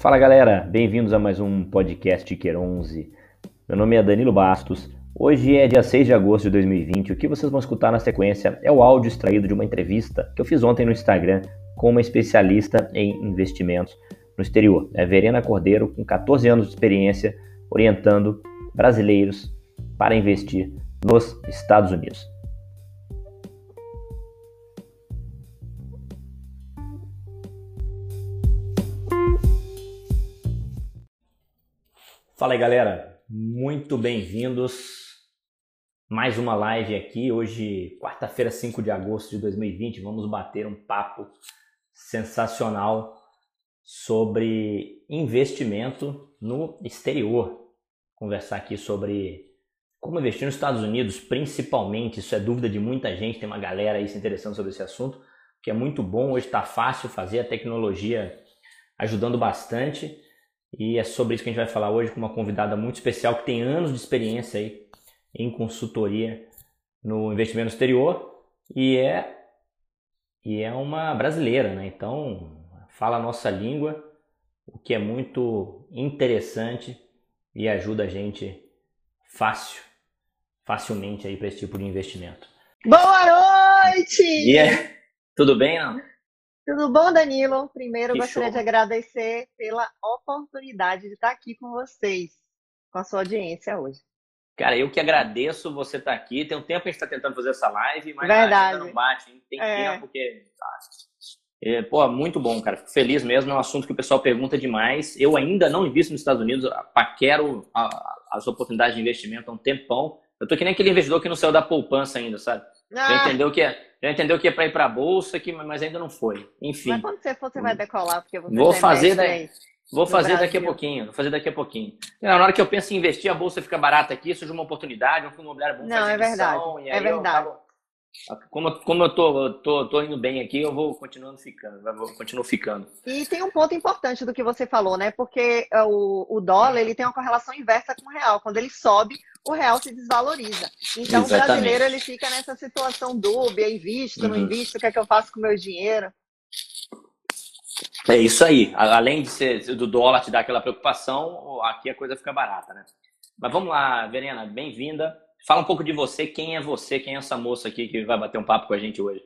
Fala galera, bem-vindos a mais um podcast Iker 11. Meu nome é Danilo Bastos. Hoje é dia 6 de agosto de 2020. O que vocês vão escutar na sequência é o áudio extraído de uma entrevista que eu fiz ontem no Instagram com uma especialista em investimentos no exterior. É Verena Cordeiro, com 14 anos de experiência orientando brasileiros para investir nos Estados Unidos. Fala aí, galera. Muito bem-vindos. Mais uma live aqui. Hoje, quarta-feira, 5 de agosto de 2020, vamos bater um papo sensacional sobre investimento no exterior. Conversar aqui sobre como investir nos Estados Unidos, principalmente. Isso é dúvida de muita gente. Tem uma galera aí se interessando sobre esse assunto, que é muito bom. Hoje está fácil fazer a tecnologia ajudando bastante. E é sobre isso que a gente vai falar hoje com uma convidada muito especial que tem anos de experiência aí em consultoria no investimento exterior e é e é uma brasileira, né? Então fala a nossa língua, o que é muito interessante e ajuda a gente fácil, facilmente aí para esse tipo de investimento. Boa noite! E é, tudo bem, não? Tudo bom, Danilo? Primeiro, que gostaria show. de agradecer pela oportunidade de estar aqui com vocês, com a sua audiência hoje. Cara, eu que agradeço você estar aqui. Tem um tempo que a gente está tentando fazer essa live, mas Verdade. ainda não bate. Hein? Tem é. tempo que. É, pô, muito bom, cara. Fico feliz mesmo. É um assunto que o pessoal pergunta demais. Eu ainda não invisto nos Estados Unidos. Paquero as oportunidades de investimento há um tempão. Eu tô que nem aquele investidor que não saiu da poupança ainda, sabe? Ah. Entendeu que é já entendeu que é para ir para a bolsa, que, mas ainda não foi. Enfim. Mas quando você for, você vai decolar, porque você Vou fazer daí. Vou fazer daqui a pouquinho, vou fazer daqui a pouquinho. Na hora que eu penso em investir, a bolsa fica barata aqui, surge uma oportunidade, um fundo imobiliário bom Não, é verdade. é verdade. Como, como eu tô, tô, tô indo bem aqui, eu vou continuando ficando, vou continuo ficando. E tem um ponto importante do que você falou, né? Porque é, o, o dólar ele tem uma correlação inversa com o real. Quando ele sobe, o real se desvaloriza. Então, Exatamente. o brasileiro ele fica nessa situação dúbia, invisto, uhum. não invisto, o que é que eu faço com o meu dinheiro? É isso aí. Além de ser do dólar te dar aquela preocupação, aqui a coisa fica barata, né? Mas vamos lá, Verena, bem-vinda. Fala um pouco de você, quem é você, quem é essa moça aqui que vai bater um papo com a gente hoje?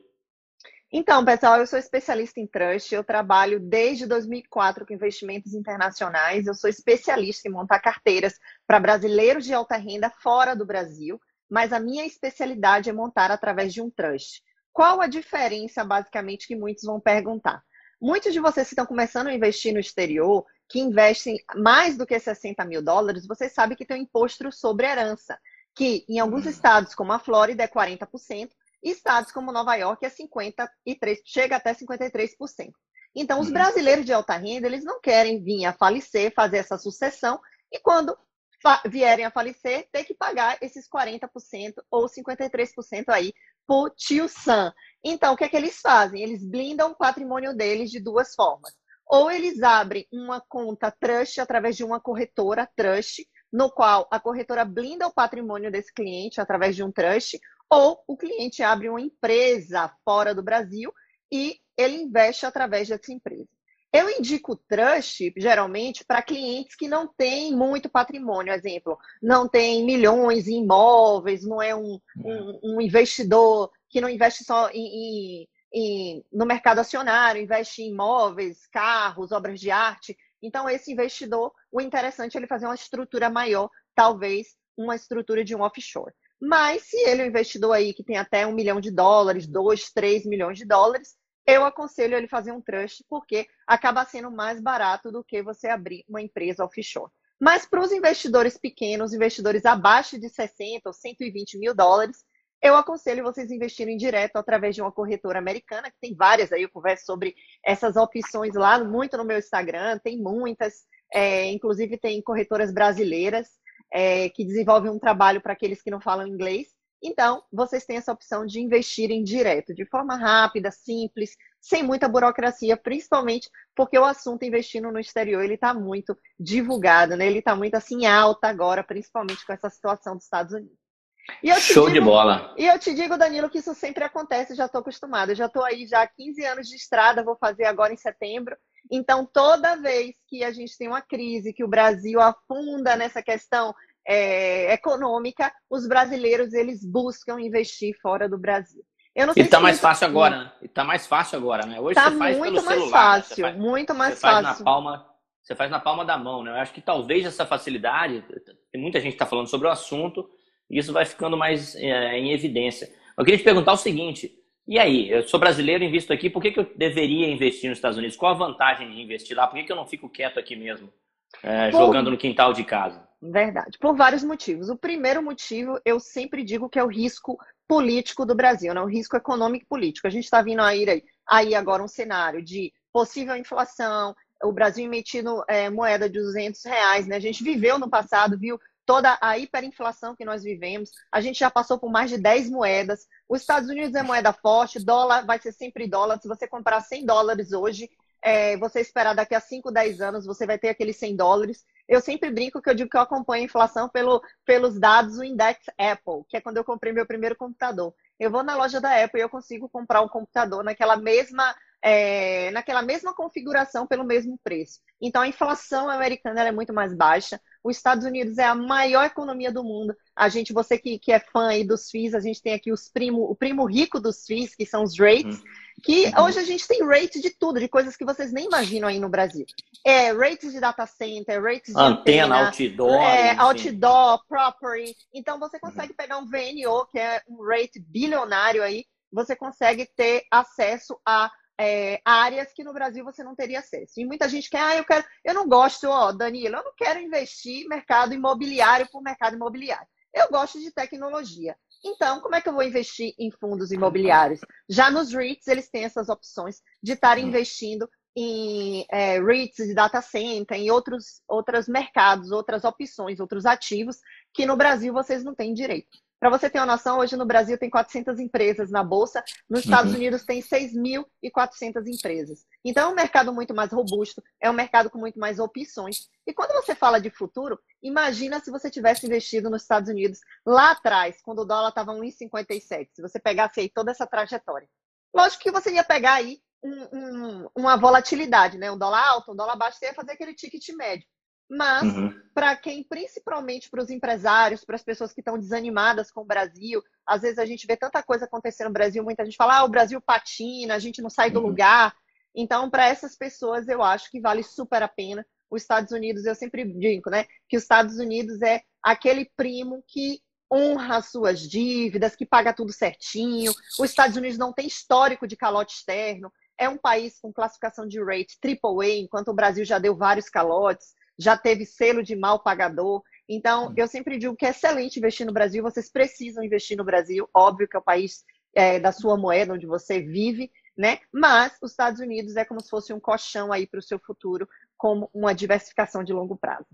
Então, pessoal, eu sou especialista em trust, eu trabalho desde 2004 com investimentos internacionais, eu sou especialista em montar carteiras para brasileiros de alta renda fora do Brasil, mas a minha especialidade é montar através de um trust. Qual a diferença, basicamente, que muitos vão perguntar? Muitos de vocês que estão começando a investir no exterior, que investem mais do que 60 mil dólares, vocês sabem que tem um imposto sobre herança, que em alguns estados, como a Flórida, é 40%, estados como Nova York é 53, chega até 53%. Então, os uhum. brasileiros de alta renda, eles não querem vir a falecer, fazer essa sucessão, e quando vierem a falecer, ter que pagar esses 40% ou 53% aí por tio Sam. Então, o que é que eles fazem? Eles blindam o patrimônio deles de duas formas. Ou eles abrem uma conta trust através de uma corretora trust, no qual a corretora blinda o patrimônio desse cliente através de um trust, ou o cliente abre uma empresa fora do Brasil e ele investe através dessa empresa. Eu indico trust, geralmente, para clientes que não têm muito patrimônio. Exemplo, não tem milhões em imóveis, não é um, um, um investidor que não investe só em, em, em, no mercado acionário, investe em imóveis, carros, obras de arte. Então, esse investidor, o interessante é ele fazer uma estrutura maior, talvez uma estrutura de um offshore. Mas se ele é um investidor aí que tem até um milhão de dólares, dois, três milhões de dólares, eu aconselho ele fazer um trust, porque acaba sendo mais barato do que você abrir uma empresa offshore. Mas para os investidores pequenos, investidores abaixo de 60 ou 120 mil dólares, eu aconselho vocês investirem direto através de uma corretora americana, que tem várias aí, eu converso sobre essas opções lá muito no meu Instagram, tem muitas, é, inclusive tem corretoras brasileiras é, que desenvolvem um trabalho para aqueles que não falam inglês. Então, vocês têm essa opção de investirem direto, de forma rápida, simples, sem muita burocracia, principalmente porque o assunto investindo no exterior ele está muito divulgado, né? Ele está muito assim alta agora, principalmente com essa situação dos Estados Unidos. Show digo, de bola. E eu te digo, Danilo, que isso sempre acontece, já estou acostumada. já estou aí já há 15 anos de estrada, vou fazer agora em setembro. Então, toda vez que a gente tem uma crise, que o Brasil afunda nessa questão é, econômica, os brasileiros eles buscam investir fora do Brasil. Eu não sei e está mais fácil agora, né? E tá mais fácil agora, né? Hoje tá você faz pelo celular. Fácil, faz, muito mais você fácil. Faz na palma, você faz na palma da mão, né? Eu acho que talvez essa facilidade, tem muita gente que está falando sobre o assunto, e isso vai ficando mais é, em evidência. Eu queria te perguntar o seguinte: e aí, eu sou brasileiro, invisto aqui, por que, que eu deveria investir nos Estados Unidos? Qual a vantagem de investir lá? Por que, que eu não fico quieto aqui mesmo, é, Por... jogando no quintal de casa? Verdade. Por vários motivos. O primeiro motivo, eu sempre digo que é o risco político do Brasil, né? o risco econômico e político. A gente está vindo aí, aí agora um cenário de possível inflação, o Brasil emitindo é, moeda de 200 reais. Né? A gente viveu no passado, viu toda a hiperinflação que nós vivemos. A gente já passou por mais de 10 moedas. Os Estados Unidos é moeda forte, dólar vai ser sempre dólar. Se você comprar 100 dólares hoje, é, você esperar daqui a 5, 10 anos, você vai ter aqueles 100 dólares. Eu sempre brinco que eu digo que eu acompanho a inflação pelo, pelos dados do Index Apple, que é quando eu comprei meu primeiro computador. Eu vou na loja da Apple e eu consigo comprar um computador naquela mesma, é, naquela mesma configuração pelo mesmo preço. Então a inflação americana é muito mais baixa. Os Estados Unidos é a maior economia do mundo. A gente, você que, que é fã aí dos FIIs, a gente tem aqui os primo, o primo rico dos FIIs, que são os rates. Uhum que uhum. hoje a gente tem rates de tudo, de coisas que vocês nem imaginam aí no Brasil. É, rates de data center, rates de antena, antena outdoor, é, outdoor, property. Então você consegue uhum. pegar um VNO, que é um rate bilionário aí, você consegue ter acesso a é, áreas que no Brasil você não teria acesso. E muita gente quer, ah, eu quero, eu não gosto, ó, Danilo, eu não quero investir mercado imobiliário por mercado imobiliário. Eu gosto de tecnologia. Então, como é que eu vou investir em fundos imobiliários? Já nos REITs, eles têm essas opções de estar hum. investindo em é, REITs de data center, em outros, outros mercados, outras opções, outros ativos, que no Brasil vocês não têm direito. Para você ter uma noção, hoje no Brasil tem 400 empresas na Bolsa, nos Estados uhum. Unidos tem 6.400 empresas. Então é um mercado muito mais robusto, é um mercado com muito mais opções. E quando você fala de futuro, imagina se você tivesse investido nos Estados Unidos lá atrás, quando o dólar estava 1,57, se você pegasse aí toda essa trajetória. Lógico que você ia pegar aí um, um, uma volatilidade, né? Um dólar alto, um dólar baixo, você ia fazer aquele ticket médio. Mas, uhum. para quem, principalmente para os empresários, para as pessoas que estão desanimadas com o Brasil, às vezes a gente vê tanta coisa acontecer no Brasil, muita gente fala, ah, o Brasil patina, a gente não sai do uhum. lugar. Então, para essas pessoas, eu acho que vale super a pena. Os Estados Unidos, eu sempre digo, né, que os Estados Unidos é aquele primo que honra as suas dívidas, que paga tudo certinho. Os Estados Unidos não tem histórico de calote externo. É um país com classificação de rate AAA, enquanto o Brasil já deu vários calotes já teve selo de mal pagador. Então, eu sempre digo que é excelente investir no Brasil, vocês precisam investir no Brasil, óbvio que é o país é, da sua moeda, onde você vive, né? Mas os Estados Unidos é como se fosse um colchão aí para o seu futuro, como uma diversificação de longo prazo.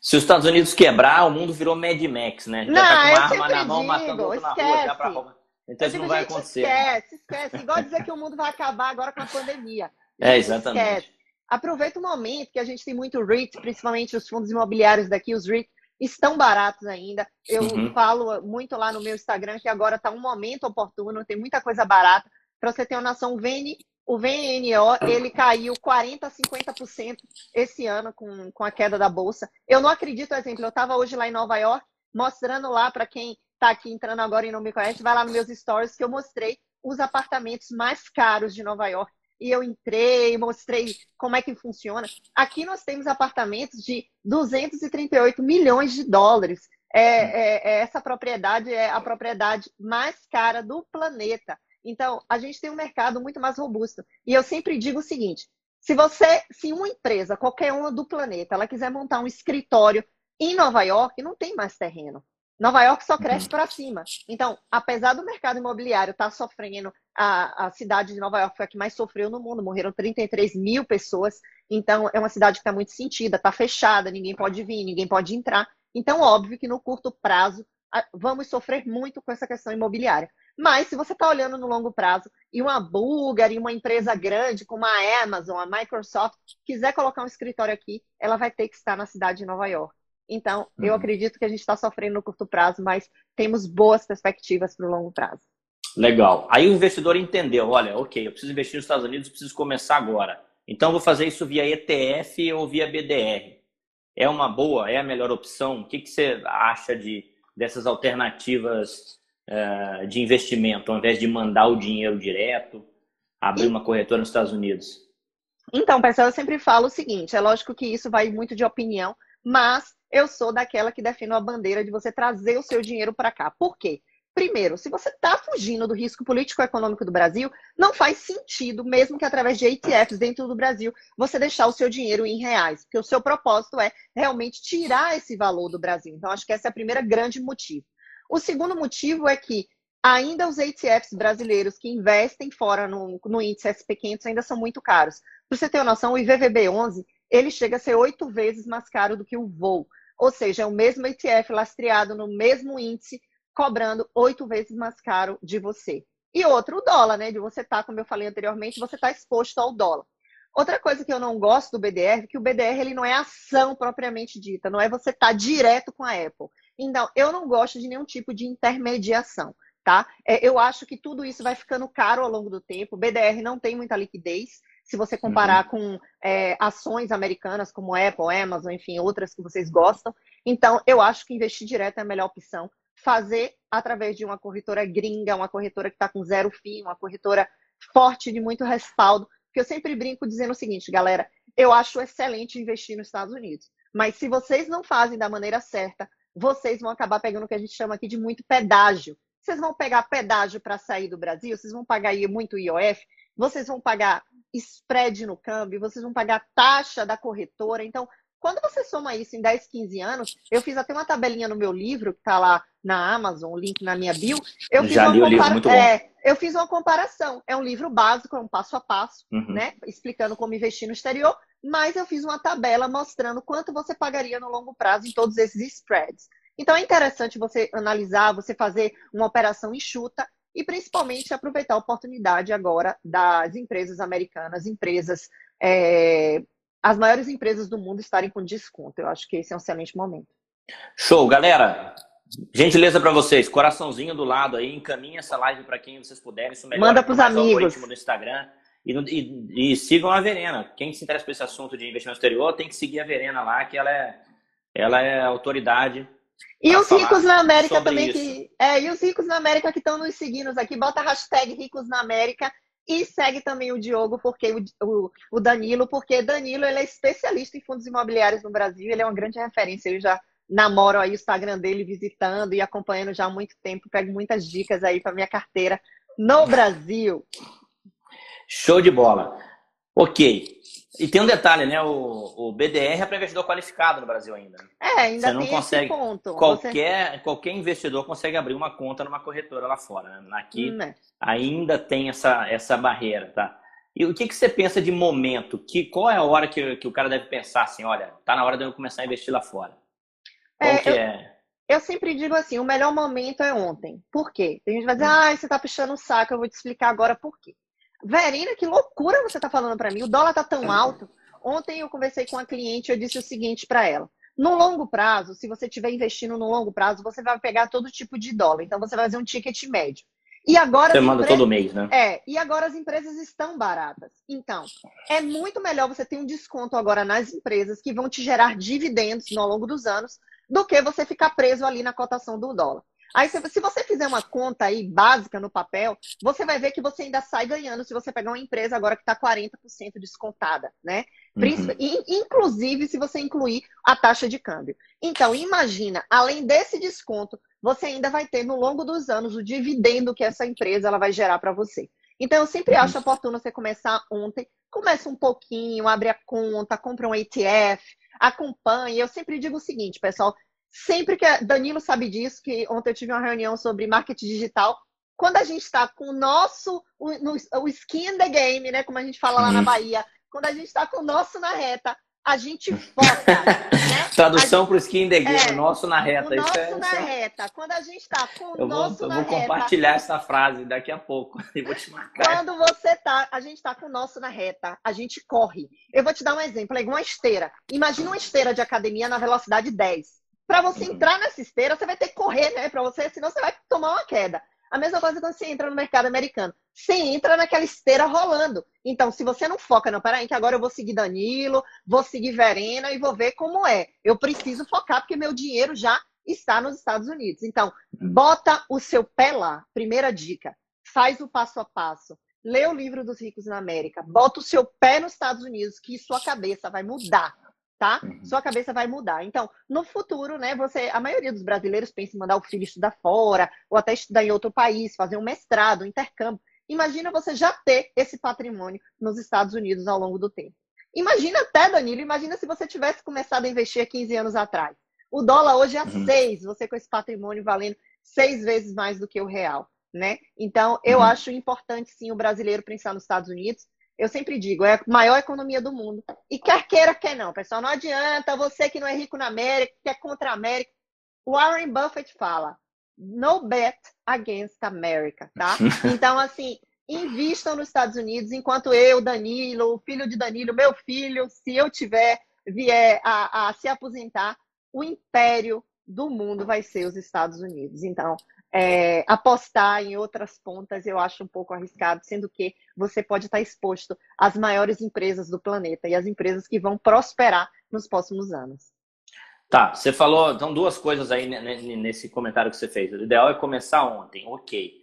Se os Estados Unidos quebrar, o mundo virou Mad Max, né? Já não, tá com uma arma na mão, digo, matando outro na rua, já pra Então isso não vai acontecer. Esquece, esquece. Igual dizer que o mundo vai acabar agora com a pandemia. É, exatamente. Esquece aproveita o momento que a gente tem muito REIT, principalmente os fundos imobiliários daqui, os REIT estão baratos ainda. Eu uhum. falo muito lá no meu Instagram que agora está um momento oportuno, tem muita coisa barata. Para você ter uma noção, o, VN, o VNO ele caiu 40% a 50% esse ano com, com a queda da Bolsa. Eu não acredito, por exemplo, eu estava hoje lá em Nova York, mostrando lá para quem está aqui entrando agora e não me conhece, vai lá nos meus stories que eu mostrei os apartamentos mais caros de Nova York e eu entrei, mostrei como é que funciona. Aqui nós temos apartamentos de 238 milhões de dólares. É, é, é, essa propriedade é a propriedade mais cara do planeta. Então, a gente tem um mercado muito mais robusto. E eu sempre digo o seguinte: se você, se uma empresa, qualquer uma do planeta, ela quiser montar um escritório em Nova York, não tem mais terreno. Nova York só cresce para cima. Então, apesar do mercado imobiliário estar tá sofrendo, a, a cidade de Nova York foi a que mais sofreu no mundo, morreram 33 mil pessoas. Então, é uma cidade que está muito sentida, está fechada, ninguém pode vir, ninguém pode entrar. Então, óbvio que no curto prazo vamos sofrer muito com essa questão imobiliária. Mas se você está olhando no longo prazo e uma Bulgar e uma empresa grande como a Amazon, a Microsoft, quiser colocar um escritório aqui, ela vai ter que estar na cidade de Nova York. Então, uhum. eu acredito que a gente está sofrendo no curto prazo, mas temos boas perspectivas para o longo prazo. Legal. Aí o investidor entendeu, olha, ok, eu preciso investir nos Estados Unidos, preciso começar agora. Então vou fazer isso via ETF ou via BDR. É uma boa? É a melhor opção? O que, que você acha de, dessas alternativas uh, de investimento, ao invés de mandar o dinheiro direto, abrir uma corretora nos Estados Unidos? Então, pessoal, eu sempre falo o seguinte: é lógico que isso vai muito de opinião, mas eu sou daquela que defino a bandeira de você trazer o seu dinheiro para cá. Por quê? Primeiro, se você está fugindo do risco político-econômico do Brasil, não faz sentido, mesmo que através de ETFs dentro do Brasil, você deixar o seu dinheiro em reais, porque o seu propósito é realmente tirar esse valor do Brasil. Então, acho que esse é o primeiro grande motivo. O segundo motivo é que ainda os ETFs brasileiros que investem fora no, no índice SP500 ainda são muito caros. Para você ter uma noção, o IVVB11 ele chega a ser oito vezes mais caro do que o VOL. Ou seja, é o mesmo ETF lastreado no mesmo índice, cobrando oito vezes mais caro de você. E outro, o dólar, né? De você estar, tá, como eu falei anteriormente, você está exposto ao dólar. Outra coisa que eu não gosto do BDR é que o BDR ele não é ação propriamente dita, não é você estar tá direto com a Apple. Então, eu não gosto de nenhum tipo de intermediação, tá? É, eu acho que tudo isso vai ficando caro ao longo do tempo. O BDR não tem muita liquidez. Se você comparar uhum. com é, ações americanas como Apple, Amazon, enfim, outras que vocês gostam. Então, eu acho que investir direto é a melhor opção fazer através de uma corretora gringa, uma corretora que está com zero fim, uma corretora forte de muito respaldo. Porque eu sempre brinco dizendo o seguinte, galera, eu acho excelente investir nos Estados Unidos. Mas se vocês não fazem da maneira certa, vocês vão acabar pegando o que a gente chama aqui de muito pedágio. Vocês vão pegar pedágio para sair do Brasil, vocês vão pagar muito IOF, vocês vão pagar spread no câmbio, vocês vão pagar taxa da corretora. Então, quando você soma isso em 10, 15 anos, eu fiz até uma tabelinha no meu livro, que está lá na Amazon, o link na minha bio. Eu fiz, Já uma, compara... é, eu fiz uma comparação. É um livro básico, é um passo a passo, uhum. né? Explicando como investir no exterior, mas eu fiz uma tabela mostrando quanto você pagaria no longo prazo em todos esses spreads. Então é interessante você analisar, você fazer uma operação enxuta e principalmente aproveitar a oportunidade agora das empresas americanas, empresas é, as maiores empresas do mundo estarem com desconto. Eu acho que esse é um excelente momento. Show, galera. Gentileza para vocês, coraçãozinho do lado aí, encaminha essa live para quem vocês puderem. Isso Manda para os amigos. no Instagram. E, e, e, sigam a Verena. Quem se interessa por esse assunto de investimento exterior tem que seguir a Verena lá, que ela é, ela é autoridade. E os ricos na América também isso. que. É, e os ricos na América que estão nos seguindo aqui, bota a hashtag ricos na América e segue também o Diogo, porque o, o, o, Danilo, porque Danilo ele é especialista em fundos imobiliários no Brasil, ele é uma grande referência. Eu já namoro aí o Instagram dele visitando e acompanhando já há muito tempo, pego muitas dicas aí para minha carteira no Brasil. Show de bola. Ok. E tem um detalhe, né? O, o BDR é para investidor qualificado no Brasil ainda. É, ainda Você não consegue. Qualquer, Você... qualquer investidor consegue abrir uma conta numa corretora lá fora. Né? Aqui hum, é. ainda tem essa, essa barreira, tá? E o que, que você pensa de momento? Que, qual é a hora que, que o cara deve pensar assim, olha, tá na hora de eu começar a investir lá fora? Qual é, que eu, é? Eu sempre digo assim, o melhor momento é ontem. Por quê? Tem gente que vai dizer, hum. ah, você tá puxando o saco, eu vou te explicar agora por quê. Verina, que loucura você está falando para mim. O dólar está tão alto. Ontem eu conversei com uma cliente, eu disse o seguinte para ela: no longo prazo, se você estiver investindo no longo prazo, você vai pegar todo tipo de dólar. Então você vai fazer um ticket médio. E agora você manda todo mês, né? É, e agora as empresas estão baratas. Então, é muito melhor você ter um desconto agora nas empresas que vão te gerar dividendos ao longo dos anos do que você ficar preso ali na cotação do dólar. Aí, se, você fizer uma conta aí básica no papel, você vai ver que você ainda sai ganhando se você pegar uma empresa agora que está 40% descontada, né? Uhum. Inclusive se você incluir a taxa de câmbio. Então, imagina, além desse desconto, você ainda vai ter no longo dos anos o dividendo que essa empresa ela vai gerar para você. Então, eu sempre uhum. acho oportuno você começar ontem. Começa um pouquinho, abre a conta, compra um ETF, acompanhe. Eu sempre digo o seguinte, pessoal, sempre que. Danilo sabe disso, que ontem eu tive uma reunião sobre marketing digital. Quando a gente está com o nosso. O, no, o skin in the game, né? Como a gente fala lá na Bahia. Quando a gente está com o nosso na reta, a gente foca. né? Tradução para o skin in the game, é, nosso na reta. O nosso é, na é... reta. Quando a gente está com o eu nosso vou, na reta. Eu vou compartilhar essa frase daqui a pouco e vou te marcar. Quando você tá, a gente está com o nosso na reta, a gente corre. Eu vou te dar um exemplo, é igual uma esteira. Imagina uma esteira de academia na velocidade 10. Para você uhum. entrar nessa esteira, você vai ter que correr, né? Para você, senão você vai tomar uma queda. A mesma coisa quando você entra no mercado americano. você entra naquela esteira rolando. Então, se você não foca, não, peraí, que agora eu vou seguir Danilo, vou seguir Verena e vou ver como é. Eu preciso focar porque meu dinheiro já está nos Estados Unidos. Então, bota o seu pé lá. Primeira dica. Faz o passo a passo. Lê o livro dos ricos na América. Bota o seu pé nos Estados Unidos, que sua cabeça vai mudar tá? Uhum. Sua cabeça vai mudar. Então, no futuro, né, você, a maioria dos brasileiros pensa em mandar o filho estudar fora, ou até estudar em outro país, fazer um mestrado, um intercâmbio. Imagina você já ter esse patrimônio nos Estados Unidos ao longo do tempo. Imagina até, Danilo, imagina se você tivesse começado a investir há 15 anos atrás. O dólar hoje é uhum. 6, você com esse patrimônio valendo seis vezes mais do que o real, né? Então, eu uhum. acho importante, sim, o brasileiro pensar nos Estados Unidos, eu sempre digo, é a maior economia do mundo. E quer queira, quer não, pessoal. Não adianta você que não é rico na América, que é contra a América. Warren Buffett fala, no bet against America, tá? Então, assim, invistam nos Estados Unidos, enquanto eu, Danilo, o filho de Danilo, meu filho, se eu tiver, vier a, a se aposentar, o império do mundo vai ser os Estados Unidos. Então, é, apostar em outras pontas eu acho um pouco arriscado, sendo que você pode estar exposto às maiores empresas do planeta e às empresas que vão prosperar nos próximos anos. Tá, você falou então duas coisas aí nesse comentário que você fez. O ideal é começar ontem, ok.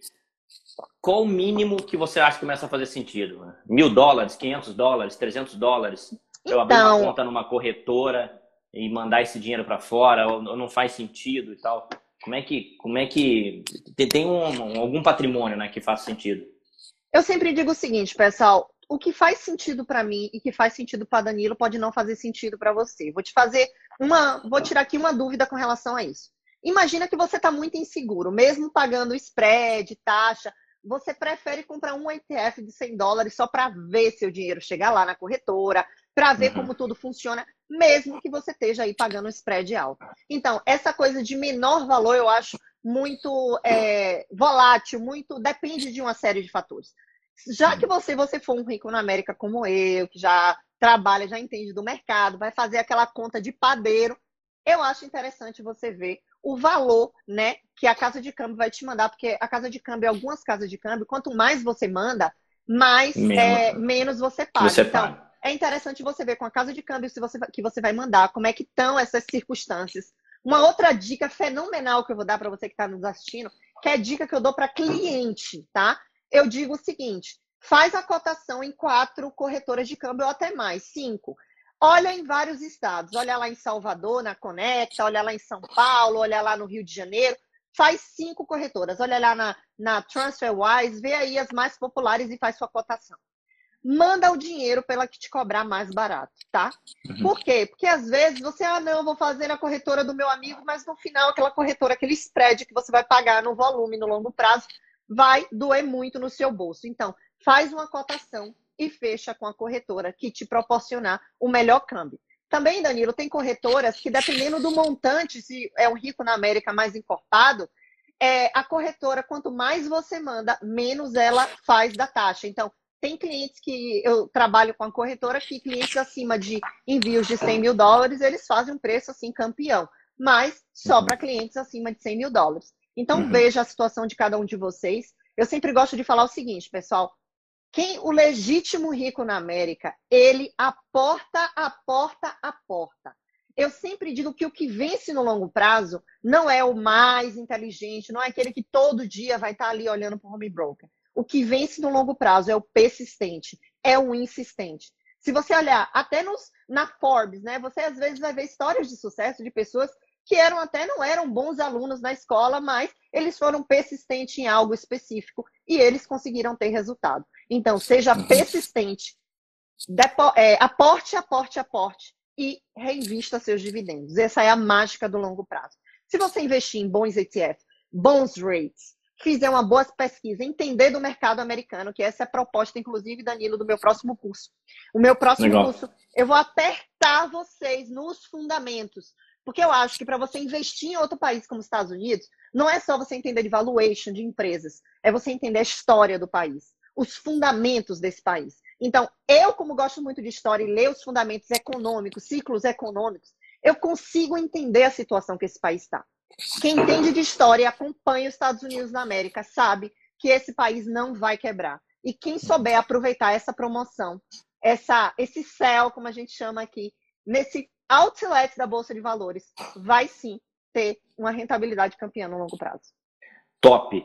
Qual o mínimo que você acha que começa a fazer sentido? Mil dólares, 500 dólares, 300 dólares? Então, eu abrir uma então conta numa corretora e mandar esse dinheiro para fora, ou não faz sentido e tal? Como é que, como é que tem um, algum patrimônio, né, que faz sentido? Eu sempre digo o seguinte, pessoal, o que faz sentido para mim e que faz sentido para Danilo pode não fazer sentido para você. Vou te fazer uma, vou tirar aqui uma dúvida com relação a isso. Imagina que você está muito inseguro, mesmo pagando spread, taxa, você prefere comprar um ETF de 100 dólares só para ver seu dinheiro chegar lá na corretora, para ver uhum. como tudo funciona, mesmo que você esteja aí pagando um spread alto. Então, essa coisa de menor valor eu acho muito é, volátil, muito depende de uma série de fatores. Já que você, você for um rico na América como eu, que já trabalha, já entende do mercado, vai fazer aquela conta de padeiro, eu acho interessante você ver o valor, né, que a casa de câmbio vai te mandar, porque a casa de câmbio, algumas casas de câmbio, quanto mais você manda, mais menos, é, menos você paga. Você então, paga é interessante você ver com a casa de câmbio se você, que você vai mandar, como é que estão essas circunstâncias. Uma outra dica fenomenal que eu vou dar para você que está nos assistindo, que é dica que eu dou para cliente, tá? Eu digo o seguinte: faz a cotação em quatro corretoras de câmbio ou até mais, cinco. Olha em vários estados, olha lá em Salvador, na Conecta, olha lá em São Paulo, olha lá no Rio de Janeiro. Faz cinco corretoras, olha lá na, na TransferWise, vê aí as mais populares e faz sua cotação manda o dinheiro pela que te cobrar mais barato, tá? Uhum. Por quê? Porque às vezes você, ah, não, vou fazer na corretora do meu amigo, mas no final aquela corretora, aquele spread que você vai pagar no volume, no longo prazo, vai doer muito no seu bolso. Então, faz uma cotação e fecha com a corretora que te proporcionar o melhor câmbio. Também, Danilo, tem corretoras que, dependendo do montante, se é um rico na América mais encorpado, é, a corretora, quanto mais você manda, menos ela faz da taxa. Então, tem clientes que eu trabalho com a corretora que clientes acima de envios de 100 mil dólares, eles fazem um preço assim campeão, mas só uhum. para clientes acima de 100 mil dólares. Então uhum. veja a situação de cada um de vocês. Eu sempre gosto de falar o seguinte, pessoal. Quem o legítimo rico na América, ele aporta, aporta, aporta. Eu sempre digo que o que vence no longo prazo não é o mais inteligente, não é aquele que todo dia vai estar ali olhando para o home broker. O que vence no longo prazo é o persistente, é o insistente. Se você olhar até nos, na Forbes, né, você às vezes vai ver histórias de sucesso de pessoas que eram até não eram bons alunos na escola, mas eles foram persistentes em algo específico e eles conseguiram ter resultado. Então, seja persistente, depo, é, aporte, aporte, aporte e reinvista seus dividendos. Essa é a mágica do longo prazo. Se você investir em bons ETF, bons rates, fizer uma boa pesquisa, entender do mercado americano, que essa é a proposta, inclusive, Danilo, do meu próximo curso. O meu próximo Legal. curso, eu vou apertar vocês nos fundamentos. Porque eu acho que para você investir em outro país como os Estados Unidos, não é só você entender de valuation de empresas, é você entender a história do país, os fundamentos desse país. Então, eu, como gosto muito de história e ler os fundamentos econômicos, ciclos econômicos, eu consigo entender a situação que esse país está. Quem entende de história e acompanha os Estados Unidos da América sabe que esse país não vai quebrar. E quem souber aproveitar essa promoção, essa, esse céu, como a gente chama aqui, nesse outlet da Bolsa de Valores, vai sim ter uma rentabilidade campeã no longo prazo. Top.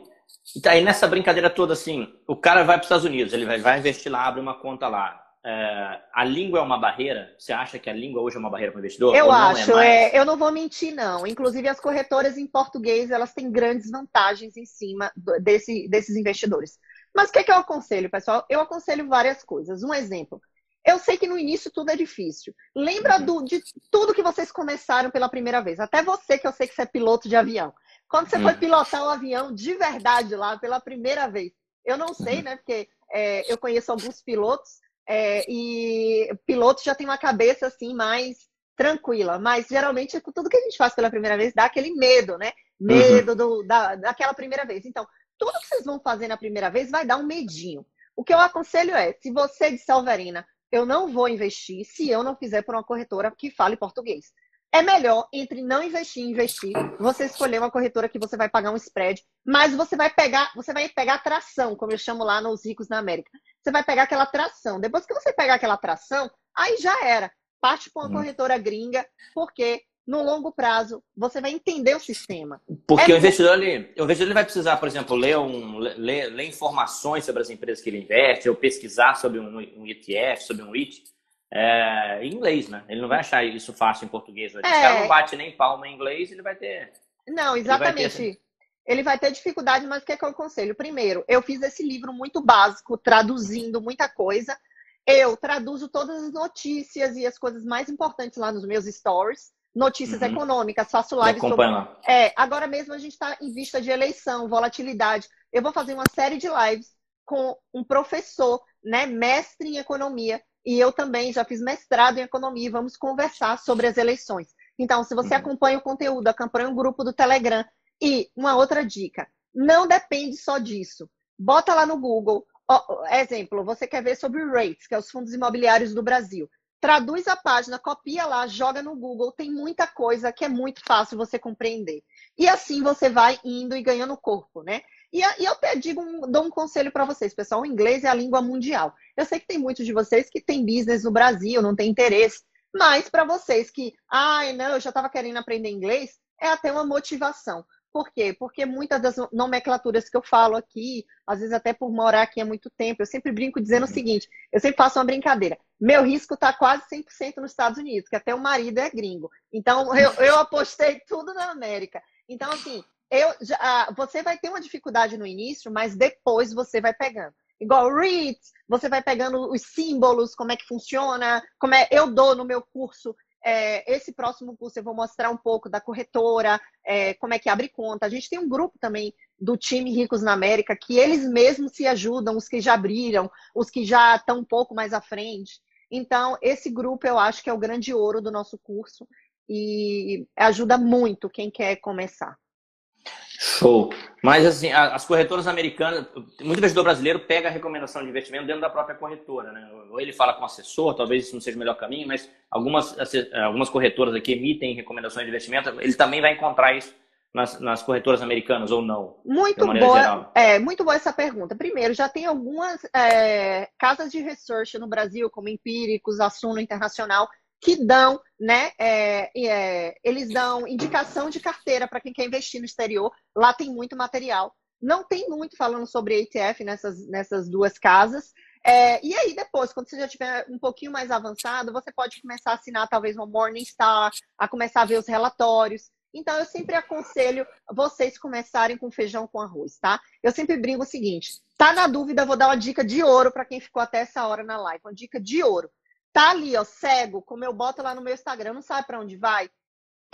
E aí nessa brincadeira toda, assim, o cara vai para os Estados Unidos, ele vai, vai investir lá, abre uma conta lá. É, a língua é uma barreira? Você acha que a língua hoje é uma barreira para o investidor? Eu é acho, é, é, eu não vou mentir, não. Inclusive, as corretoras em português, elas têm grandes vantagens em cima desse, desses investidores. Mas o que, é que eu aconselho, pessoal? Eu aconselho várias coisas. Um exemplo. Eu sei que no início tudo é difícil. Lembra uhum. do, de tudo que vocês começaram pela primeira vez. Até você, que eu sei que você é piloto de avião. Quando você uhum. foi pilotar o avião de verdade lá pela primeira vez. Eu não sei, uhum. né? Porque é, eu conheço alguns pilotos é, e pilotos já tem uma cabeça assim mais tranquila. Mas geralmente tudo que a gente faz pela primeira vez dá aquele medo, né? Medo uhum. do, da, daquela primeira vez. Então, tudo que vocês vão fazer na primeira vez vai dar um medinho. O que eu aconselho é, se você de Salverina, eu não vou investir se eu não fizer por uma corretora que fale português. É melhor entre não investir e investir, você escolher uma corretora que você vai pagar um spread, mas você vai pegar, você vai pegar atração, como eu chamo lá nos ricos na América. Você vai pegar aquela atração. Depois que você pegar aquela atração, aí já era. Parte para uma hum. corretora gringa, porque no longo prazo, você vai entender o sistema. Porque é o investidor, ele, o investidor ele vai precisar, por exemplo, ler, um, ler, ler, informações sobre as empresas que ele investe, ou pesquisar sobre um, um ETF, sobre um REIT, é, em inglês, né? Ele não vai achar isso fácil em português. É. O cara não bate nem palma em inglês, ele vai ter... Não, exatamente. Ele vai ter, ele vai ter dificuldade, mas o que, é que eu aconselho? Primeiro, eu fiz esse livro muito básico, traduzindo muita coisa. Eu traduzo todas as notícias e as coisas mais importantes lá nos meus stories notícias uhum. econômicas, faço lives sobre. É, agora mesmo a gente está em vista de eleição, volatilidade. Eu vou fazer uma série de lives com um professor, né, mestre em economia, e eu também já fiz mestrado em economia e vamos conversar sobre as eleições. Então, se você uhum. acompanha o conteúdo, acompanha o grupo do Telegram. E uma outra dica, não depende só disso. Bota lá no Google, ó, exemplo, você quer ver sobre o REITs, que é os fundos imobiliários do Brasil traduz a página, copia lá, joga no Google, tem muita coisa que é muito fácil você compreender. E assim você vai indo e ganhando corpo, né? E, e eu até digo um, dou um conselho para vocês, pessoal, o inglês é a língua mundial. Eu sei que tem muitos de vocês que têm business no Brasil, não tem interesse, mas para vocês que, ai, não, eu já estava querendo aprender inglês, é até uma motivação. Por quê? Porque muitas das nomenclaturas que eu falo aqui, às vezes até por morar aqui há muito tempo, eu sempre brinco dizendo o seguinte: eu sempre faço uma brincadeira. Meu risco está quase 100% nos Estados Unidos, que até o marido é gringo. Então, eu, eu apostei tudo na América. Então, assim, eu, você vai ter uma dificuldade no início, mas depois você vai pegando. Igual REITs, você vai pegando os símbolos, como é que funciona, como é. Eu dou no meu curso é, esse próximo curso eu vou mostrar um pouco da corretora, é, como é que abre conta. A gente tem um grupo também do time Ricos na América que eles mesmos se ajudam, os que já abriram, os que já estão um pouco mais à frente. Então, esse grupo eu acho que é o grande ouro do nosso curso e ajuda muito quem quer começar. Show. Mas assim, as corretoras americanas, muito investidor brasileiro pega a recomendação de investimento dentro da própria corretora, né? Ou ele fala com o assessor, talvez isso não seja o melhor caminho, mas algumas, algumas corretoras aqui emitem recomendações de investimento, ele também vai encontrar isso nas, nas corretoras americanas ou não? Muito boa, é, muito boa essa pergunta. Primeiro, já tem algumas é, casas de research no Brasil, como Empíricos, Assuno Internacional, que dão, né? É, é, eles dão indicação de carteira para quem quer investir no exterior. Lá tem muito material. Não tem muito falando sobre ETF nessas, nessas duas casas. É, e aí, depois, quando você já tiver um pouquinho mais avançado, você pode começar a assinar talvez uma Morningstar, a começar a ver os relatórios. Então, eu sempre aconselho vocês começarem com feijão com arroz, tá? Eu sempre brinco o seguinte: tá na dúvida, vou dar uma dica de ouro para quem ficou até essa hora na live. Uma dica de ouro tá ali, ó, cego, como eu boto lá no meu Instagram, não sabe para onde vai?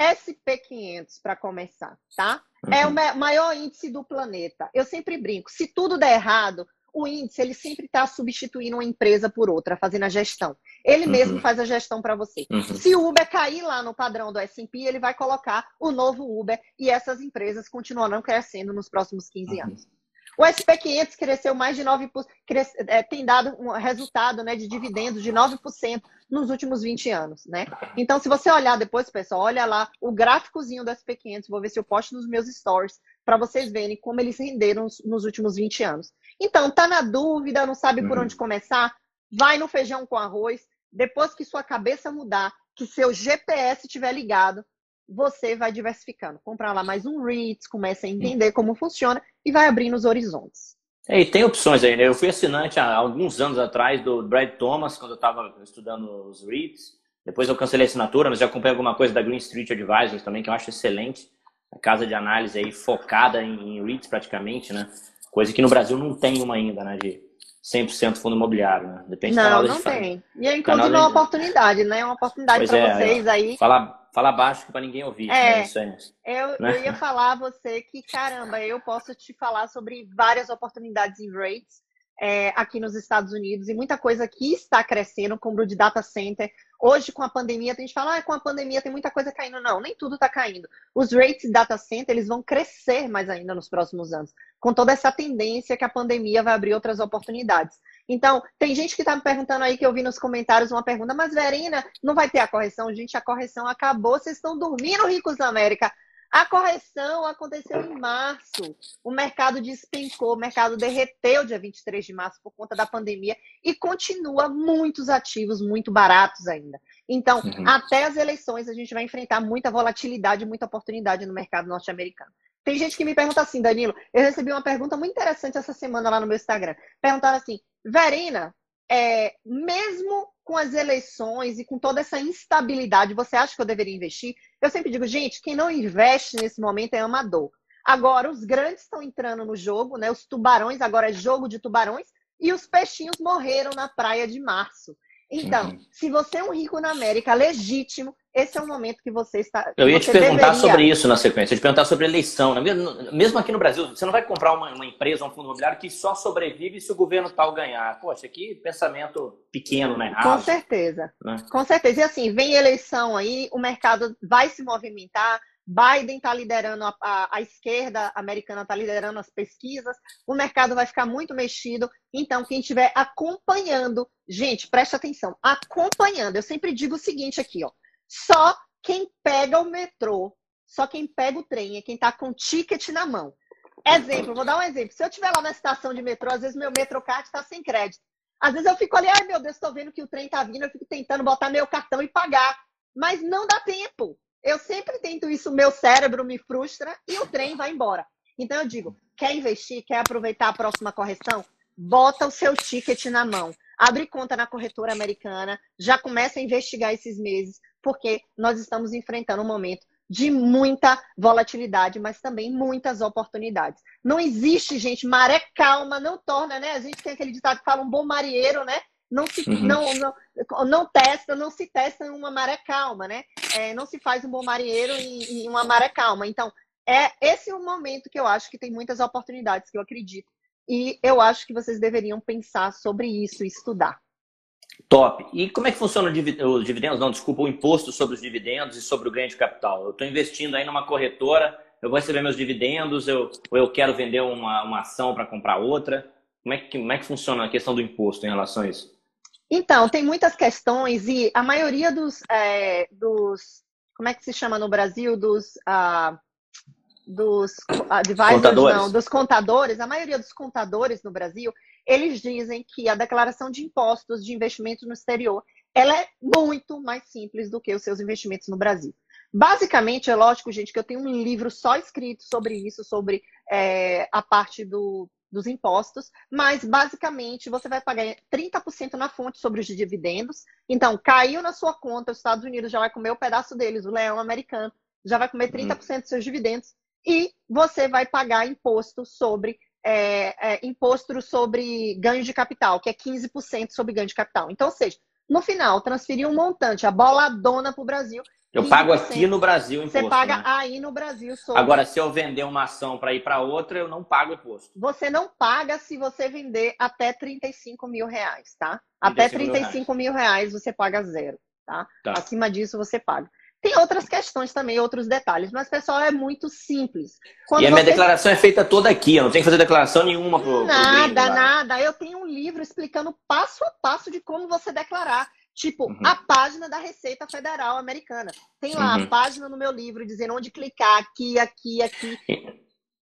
SP500 para começar, tá? Uhum. É o uhum. maior índice do planeta. Eu sempre brinco, se tudo der errado, o índice ele sempre está substituindo uma empresa por outra, fazendo a gestão. Ele uhum. mesmo faz a gestão para você. Uhum. Se o Uber cair lá no padrão do S&P, ele vai colocar o novo Uber e essas empresas continuarão crescendo nos próximos 15 uhum. anos. O SP500 cresceu mais de 9%, cres, é, tem dado um resultado né, de dividendos de 9% nos últimos 20 anos. Né? Então, se você olhar depois, pessoal, olha lá o gráficozinho do SP500, vou ver se eu posto nos meus stories, para vocês verem como eles renderam nos últimos 20 anos. Então, tá na dúvida, não sabe por onde começar? Vai no feijão com arroz. Depois que sua cabeça mudar, que seu GPS estiver ligado, você vai diversificando. Comprar lá mais um REITs, começa a entender como funciona e vai abrindo os horizontes. É, e tem opções aí, né? Eu fui assinante há alguns anos atrás do Brad Thomas, quando eu estava estudando os REITs. Depois eu cancelei a assinatura, mas já comprei alguma coisa da Green Street Advisors também, que eu acho excelente. A casa de análise aí focada em, em REITs praticamente, né? Coisa que no Brasil não tem uma ainda, né? De 100% fundo imobiliário, né? Depende não, não tem. E é inclusive uma oportunidade, né? Uma oportunidade para é, vocês aí. Falar Fala baixo para ninguém ouvir. É, né? Isso é, eu, né? eu ia falar a você que, caramba, eu posso te falar sobre várias oportunidades em rates é, aqui nos Estados Unidos e muita coisa que está crescendo, como o de data center. Hoje, com a pandemia, tem gente fala, ah, com a pandemia tem muita coisa caindo. Não, nem tudo está caindo. Os rates de data center, eles vão crescer mais ainda nos próximos anos, com toda essa tendência que a pandemia vai abrir outras oportunidades. Então, tem gente que está me perguntando aí, que eu vi nos comentários uma pergunta, mas Verena, não vai ter a correção? Gente, a correção acabou, vocês estão dormindo, ricos da América. A correção aconteceu em março. O mercado despencou, o mercado derreteu dia 23 de março por conta da pandemia e continua muitos ativos muito baratos ainda. Então, uhum. até as eleições, a gente vai enfrentar muita volatilidade, muita oportunidade no mercado norte-americano. Tem gente que me pergunta assim, Danilo, eu recebi uma pergunta muito interessante essa semana lá no meu Instagram. Perguntaram assim, Verena, é, mesmo com as eleições e com toda essa instabilidade, você acha que eu deveria investir? Eu sempre digo, gente, quem não investe nesse momento é amador. Agora, os grandes estão entrando no jogo, né? Os tubarões, agora é jogo de tubarões, e os peixinhos morreram na praia de março. Então, uhum. se você é um rico na América legítimo, esse é o momento que você está. Eu ia te perguntar deveria... sobre isso na sequência, eu ia te perguntar sobre eleição. Né? Mesmo aqui no Brasil, você não vai comprar uma, uma, empresa, um fundo imobiliário que só sobrevive se o governo tal ganhar. Poxa, que pensamento pequeno, né? Com certeza. Né? Com certeza. E assim, vem eleição aí, o mercado vai se movimentar. Biden está liderando, a, a, a, esquerda americana está liderando as pesquisas, o mercado vai ficar muito mexido. Então, quem estiver acompanhando, gente, preste atenção, acompanhando. Eu sempre digo o seguinte aqui, ó. Só quem pega o metrô, só quem pega o trem é quem está com o ticket na mão. Exemplo, vou dar um exemplo. Se eu estiver lá na estação de metrô, às vezes meu metrocard está sem crédito. Às vezes eu fico ali, ai meu Deus, estou vendo que o trem está vindo, eu fico tentando botar meu cartão e pagar. Mas não dá tempo. Eu sempre tento isso, meu cérebro me frustra e o trem vai embora. Então eu digo, quer investir, quer aproveitar a próxima correção? Bota o seu ticket na mão. Abre conta na corretora americana, já começa a investigar esses meses, porque nós estamos enfrentando um momento de muita volatilidade, mas também muitas oportunidades. Não existe, gente, maré calma não torna, né? A gente tem aquele ditado que fala um bom marinheiro, né? Não se uhum. não, não, não testa, não se testa em uma maré calma, né? É, não se faz um bom marinheiro em, em, uma maré calma. Então, é esse é o momento que eu acho que tem muitas oportunidades, que eu acredito. E eu acho que vocês deveriam pensar sobre isso e estudar. Top. E como é que funciona os dividendos? Não, desculpa, o imposto sobre os dividendos e sobre o ganho de capital. Eu estou investindo aí numa corretora, eu vou receber meus dividendos, eu, ou eu quero vender uma, uma ação para comprar outra. Como é, que, como é que funciona a questão do imposto em relação a isso? Então, tem muitas questões e a maioria dos, é, dos como é que se chama no Brasil, dos, ah, dos advisors, contadores. não, dos contadores, a maioria dos contadores no Brasil, eles dizem que a declaração de impostos de investimento no exterior, ela é muito mais simples do que os seus investimentos no Brasil. Basicamente, é lógico, gente, que eu tenho um livro só escrito sobre isso, sobre é, a parte do, dos impostos, mas basicamente você vai pagar 30% na fonte sobre os dividendos. Então, caiu na sua conta, os Estados Unidos já vai comer o um pedaço deles, o leão americano já vai comer 30% uhum. dos seus dividendos e você vai pagar imposto sobre é, é, imposto sobre ganho de capital, que é 15% sobre ganho de capital. Então, ou seja, no final, transferir um montante, a boladona para o Brasil, eu pago aqui no Brasil imposto. Você paga né? aí no Brasil. Sobre... Agora, se eu vender uma ação para ir para outra, eu não pago imposto. Você não paga se você vender até 35 mil reais, tá? Até 35 mil reais você paga zero, tá? tá? Acima disso você paga. Tem outras questões também, outros detalhes, mas pessoal é muito simples. Quando e a minha você... declaração é feita toda aqui, eu não tenho que fazer declaração nenhuma pro Nada, pro nada. Eu tenho um livro explicando passo a passo de como você declarar. Tipo, uhum. a página da Receita Federal Americana. Tem lá uhum. a página no meu livro dizendo onde clicar, aqui, aqui, aqui.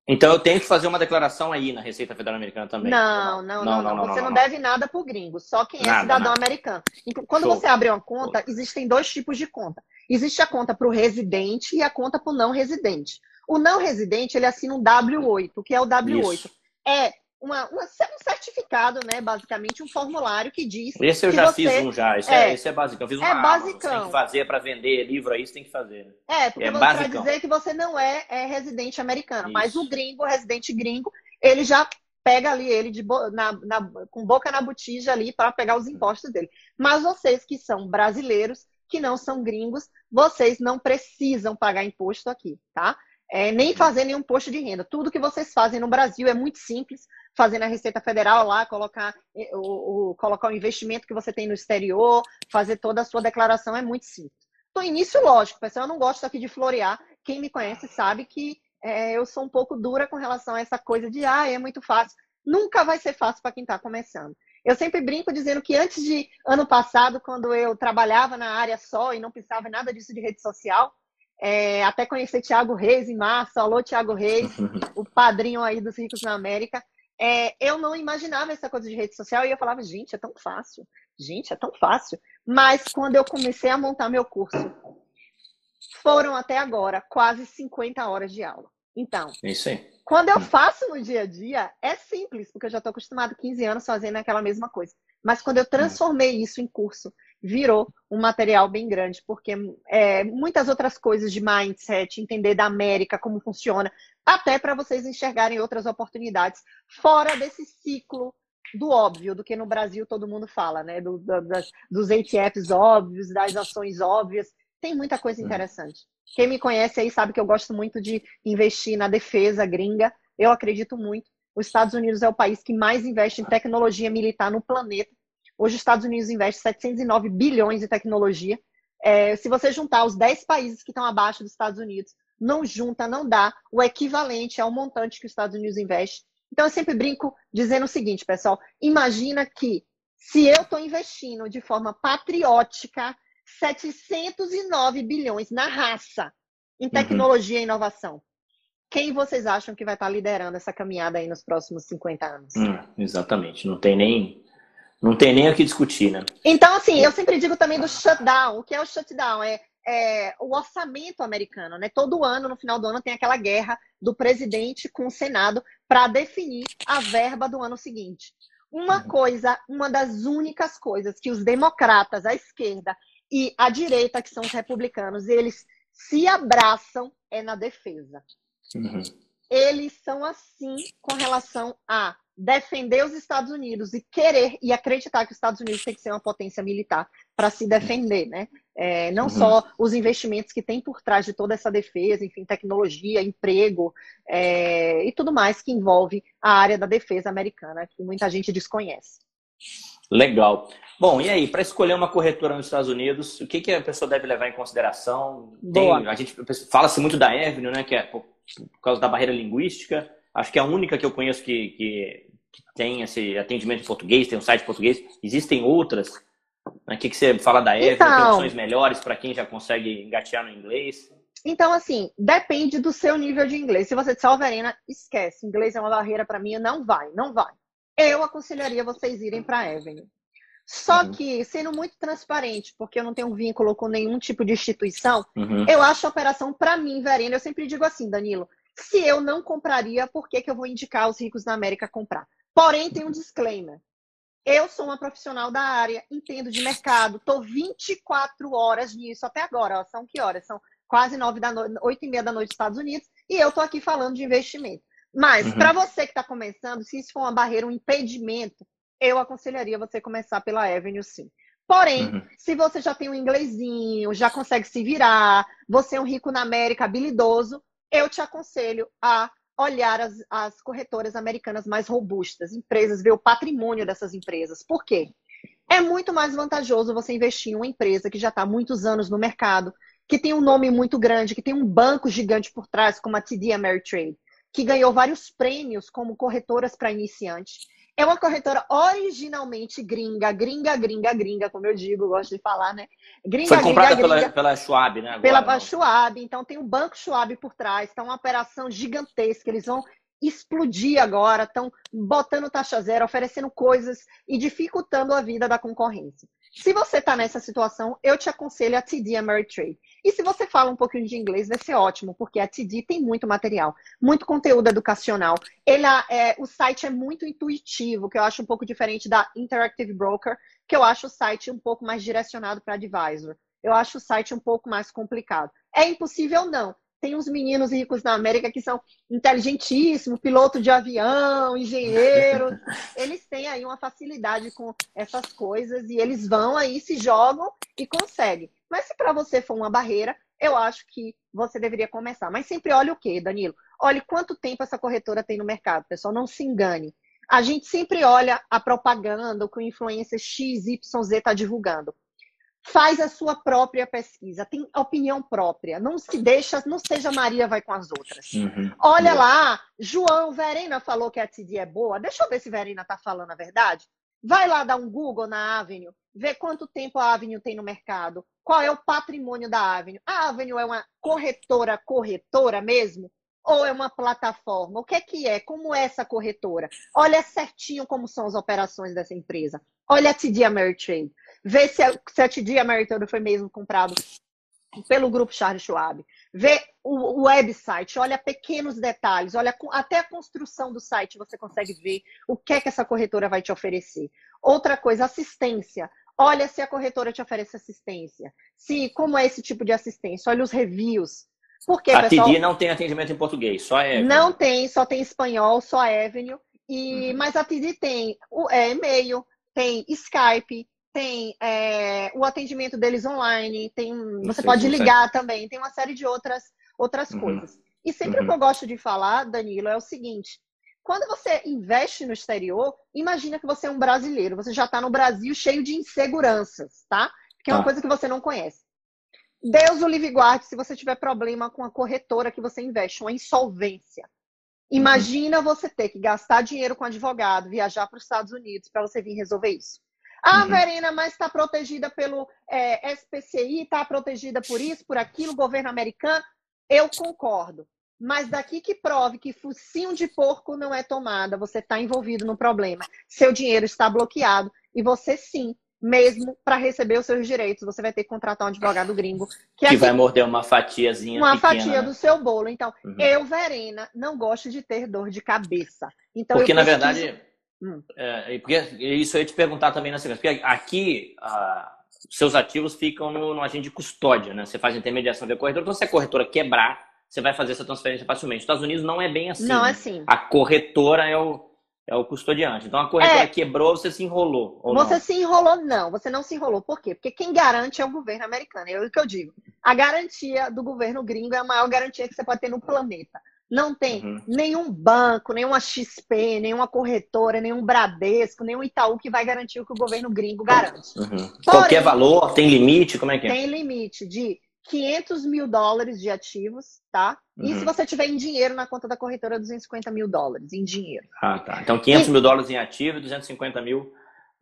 Então eu tenho que fazer uma declaração aí na Receita Federal Americana também. Não, não, não, não. não, Você não, deve nada para o gringo, só quem é nada, cidadão nada. americano. Quando Show. você abre uma conta, existem dois tipos de conta. Existe a conta para o residente e a conta para o não residente. O não residente, ele assina um W8. O que é o W8? Isso. É uma, uma, um certificado, né? Basicamente, um formulário que diz. Esse eu já você... fiz um já. Esse é, é, esse é básico. Eu fiz um é basicão. Tem que fazer para vender livro aí, você tem que fazer. É, porque é para dizer que você não é, é residente americano. Isso. Mas o gringo, o residente gringo, ele já pega ali ele de na, na, com boca na botija ali para pegar os impostos dele. Mas vocês que são brasileiros, que não são gringos, vocês não precisam pagar imposto aqui, tá? É, nem fazer nenhum imposto de renda. Tudo que vocês fazem no Brasil é muito simples fazer na Receita Federal lá, colocar eh, o, o, colocar o investimento que você tem no exterior, fazer toda a sua declaração é muito simples. No início, lógico, pessoal, eu não gosto aqui de florear. Quem me conhece sabe que é, eu sou um pouco dura com relação a essa coisa de, ah, é muito fácil. Nunca vai ser fácil para quem está começando. Eu sempre brinco dizendo que antes de ano passado, quando eu trabalhava na área só e não pensava em nada disso de rede social, é, até conhecer Tiago Reis em março, alô Tiago Reis, o padrinho aí dos ricos na América é, eu não imaginava essa coisa de rede social e eu falava, gente, é tão fácil. Gente, é tão fácil. Mas quando eu comecei a montar meu curso, foram até agora quase 50 horas de aula. Então, Isso aí. quando eu faço no dia a dia, é simples, porque eu já estou acostumado 15 anos fazendo aquela mesma coisa. Mas quando eu transformei isso em curso, virou um material bem grande, porque é, muitas outras coisas de mindset, entender da América, como funciona, até para vocês enxergarem outras oportunidades fora desse ciclo do óbvio, do que no Brasil todo mundo fala, né? Do, do, das, dos ETFs óbvios, das ações óbvias. Tem muita coisa uhum. interessante. Quem me conhece aí sabe que eu gosto muito de investir na defesa gringa. Eu acredito muito. Os Estados Unidos é o país que mais investe em tecnologia militar no planeta. Hoje, os Estados Unidos investe 709 bilhões em tecnologia. É, se você juntar os 10 países que estão abaixo dos Estados Unidos, não junta, não dá o equivalente ao montante que os Estados Unidos investe. Então, eu sempre brinco dizendo o seguinte, pessoal: imagina que se eu estou investindo de forma patriótica 709 bilhões na raça em uhum. tecnologia uhum. e inovação, quem vocês acham que vai estar liderando essa caminhada aí nos próximos 50 anos? Hum, exatamente. Não tem nem não tem nem o que discutir, né? Então, assim, eu sempre digo também do shutdown. O que é o shutdown? É, é o orçamento americano, né? Todo ano, no final do ano, tem aquela guerra do presidente com o Senado para definir a verba do ano seguinte. Uma uhum. coisa, uma das únicas coisas que os democratas, a esquerda e a direita, que são os republicanos, eles se abraçam é na defesa. Uhum. Eles são assim com relação a defender os Estados Unidos e querer e acreditar que os Estados Unidos tem que ser uma potência militar para se defender, né? É, não uhum. só os investimentos que tem por trás de toda essa defesa, enfim, tecnologia, emprego é, e tudo mais que envolve a área da defesa americana, que muita gente desconhece. Legal. Bom, e aí, para escolher uma corretora nos Estados Unidos, o que, que a pessoa deve levar em consideração? Tem, a gente fala-se muito da Avenue, né? Que é por, por causa da barreira linguística. Acho que é a única que eu conheço que, que, que tem esse atendimento em português, tem um site em português. Existem outras. Né? O que, que você fala da Eve? Então, tem opções melhores para quem já consegue engatear no inglês? Então, assim, depende do seu nível de inglês. Se você disser, Verena, esquece, inglês é uma barreira para mim, não vai, não vai. Eu aconselharia vocês irem para a Avenue. Só uhum. que, sendo muito transparente, porque eu não tenho vínculo com nenhum tipo de instituição, uhum. eu acho a operação, para mim, Verena, eu sempre digo assim, Danilo, se eu não compraria, por que, que eu vou indicar os ricos da América a comprar? Porém, tem um disclaimer. Eu sou uma profissional da área, entendo de mercado, estou 24 horas nisso até agora. Ó, são que horas? São quase 9 da noite, 8 e meia da noite nos Estados Unidos, e eu estou aqui falando de investimento. Mas, uhum. para você que está começando, se isso for uma barreira, um impedimento, eu aconselharia você começar pela Avenue sim. Porém, uhum. se você já tem um inglesinho, já consegue se virar, você é um rico na América, habilidoso, eu te aconselho a olhar as, as corretoras americanas mais robustas, empresas, ver o patrimônio dessas empresas. Por quê? É muito mais vantajoso você investir em uma empresa que já está há muitos anos no mercado, que tem um nome muito grande, que tem um banco gigante por trás, como a TD Ameritrade, que ganhou vários prêmios como corretoras para iniciantes. É uma corretora originalmente gringa, gringa, gringa, gringa, como eu digo, gosto de falar, né? Gringa, Foi comprada gringa, pela, gringa, pela Schwab, né? Agora, pela não. Schwab, então tem o Banco Schwab por trás, está uma operação gigantesca, eles vão explodir agora, estão botando taxa zero, oferecendo coisas e dificultando a vida da concorrência. Se você está nessa situação, eu te aconselho a TD Ameritrade. E se você fala um pouquinho de inglês, vai ser ótimo, porque a TD tem muito material, muito conteúdo educacional. Ele, é, o site é muito intuitivo, que eu acho um pouco diferente da Interactive Broker, que eu acho o site um pouco mais direcionado para advisor. Eu acho o site um pouco mais complicado. É impossível, não tem uns meninos ricos na América que são inteligentíssimos, piloto de avião, engenheiro. Eles têm aí uma facilidade com essas coisas e eles vão aí, se jogam e conseguem. Mas se para você for uma barreira, eu acho que você deveria começar. Mas sempre olhe o quê, Danilo? Olhe quanto tempo essa corretora tem no mercado, pessoal. Não se engane. A gente sempre olha a propaganda, o que o influencer XYZ está divulgando faz a sua própria pesquisa, tem opinião própria, não se deixa, não seja Maria vai com as outras. Uhum. Olha lá, João Verena falou que a TD é boa, deixa eu ver se Verena está falando a verdade. Vai lá dar um Google na Avenue, vê quanto tempo a Avenue tem no mercado, qual é o patrimônio da Avenue. A Avenue é uma corretora, corretora mesmo? Ou é uma plataforma? O que é que é? Como é essa corretora? Olha certinho como são as operações dessa empresa. Olha a TD Ameritrade Vê se a, se a Americana foi mesmo comprado pelo grupo Charles Schwab. Vê o, o website, olha pequenos detalhes, olha até a construção do site você consegue ver o que é que essa corretora vai te oferecer. Outra coisa, assistência. Olha se a corretora te oferece assistência. Se como é esse tipo de assistência. Olha os reviews. Porque, a pessoal, TD não tem atendimento em português, só é. Não tem, só tem espanhol, só Avenue. E, uhum. Mas a TD tem o, é, e-mail, tem Skype, tem é, o atendimento deles online, tem você pode ligar também, tem uma série de outras, outras uhum. coisas. E sempre uhum. o que eu gosto de falar, Danilo, é o seguinte: quando você investe no exterior, imagina que você é um brasileiro, você já está no Brasil cheio de inseguranças, tá? Que é uma tá. coisa que você não conhece. Deus o livre guarde se você tiver problema com a corretora que você investe, uma insolvência. Imagina uhum. você ter que gastar dinheiro com advogado, viajar para os Estados Unidos para você vir resolver isso. Ah, uhum. Verena, mas está protegida pelo é, SPCI, está protegida por isso, por aquilo, governo americano. Eu concordo. Mas daqui que prove que focinho de porco não é tomada, você está envolvido no problema. Seu dinheiro está bloqueado e você sim, mesmo para receber os seus direitos, você vai ter que contratar um advogado gringo. Que, que vai morder uma fatiazinha Uma pequena, fatia né? do seu bolo. Então, uhum. eu, Verena, não gosto de ter dor de cabeça. Então, Porque, na verdade Hum. É, porque isso eu ia te perguntar também na sequência. Porque aqui, ah, seus ativos ficam no, no, agente de custódia, né? Você faz intermediação de corretora. Então, se a corretora quebrar, você vai fazer essa transferência facilmente. Nos Estados Unidos não é bem assim. Não é assim. A corretora é o, é o custodiante. Então, a corretora é. quebrou, você se enrolou. você não? se enrolou, não. Você não se enrolou. Por quê? Porque quem garante é o governo americano. É o que eu digo. A garantia do governo gringo é a maior garantia que você pode ter no planeta. Não tem uhum. nenhum banco, nenhuma XP, nenhuma corretora, nenhum Bradesco, nenhum Itaú que vai garantir o que o governo gringo garante. Uhum. Porém, Qualquer valor, tem limite? Como é que é? Tem limite de 500 mil dólares de ativos, tá? Uhum. E se você tiver em dinheiro na conta da corretora, 250 mil dólares em dinheiro. Ah, tá. Então 500 e... mil dólares em ativo e 250 mil